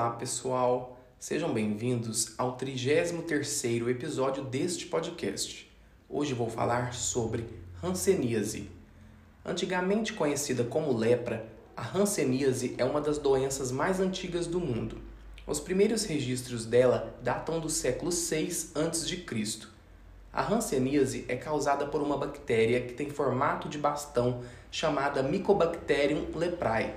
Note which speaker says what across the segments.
Speaker 1: Olá, pessoal. Sejam bem-vindos ao 33º episódio deste podcast. Hoje vou falar sobre hanseníase. Antigamente conhecida como lepra, a hanseníase é uma das doenças mais antigas do mundo. Os primeiros registros dela datam do século 6 a.C. A hanseníase é causada por uma bactéria que tem formato de bastão chamada Mycobacterium leprae.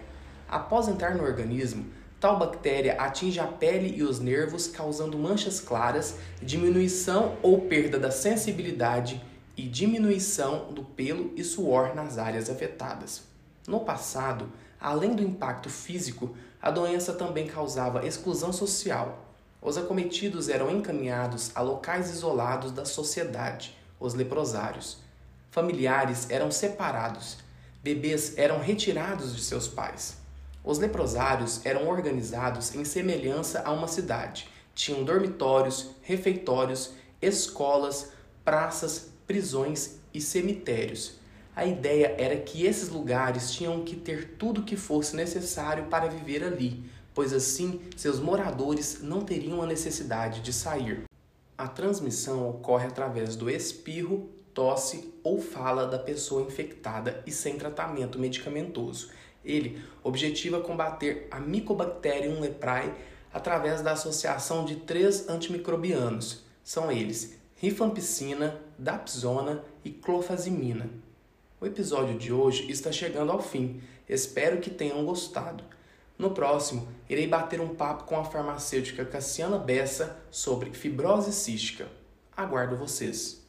Speaker 1: Após entrar no organismo, Tal bactéria atinge a pele e os nervos, causando manchas claras, diminuição ou perda da sensibilidade e diminuição do pelo e suor nas áreas afetadas. No passado, além do impacto físico, a doença também causava exclusão social. Os acometidos eram encaminhados a locais isolados da sociedade, os leprosários. Familiares eram separados, bebês eram retirados de seus pais. Os leprosários eram organizados em semelhança a uma cidade. Tinham dormitórios, refeitórios, escolas, praças, prisões e cemitérios. A ideia era que esses lugares tinham que ter tudo o que fosse necessário para viver ali, pois assim seus moradores não teriam a necessidade de sair. A transmissão ocorre através do espirro, tosse ou fala da pessoa infectada e sem tratamento medicamentoso. Ele objetiva combater a Mycobacterium leprae através da associação de três antimicrobianos. São eles rifampicina, dapsona e clofazimina. O episódio de hoje está chegando ao fim. Espero que tenham gostado. No próximo, irei bater um papo com a farmacêutica Cassiana Bessa sobre fibrose cística. Aguardo vocês.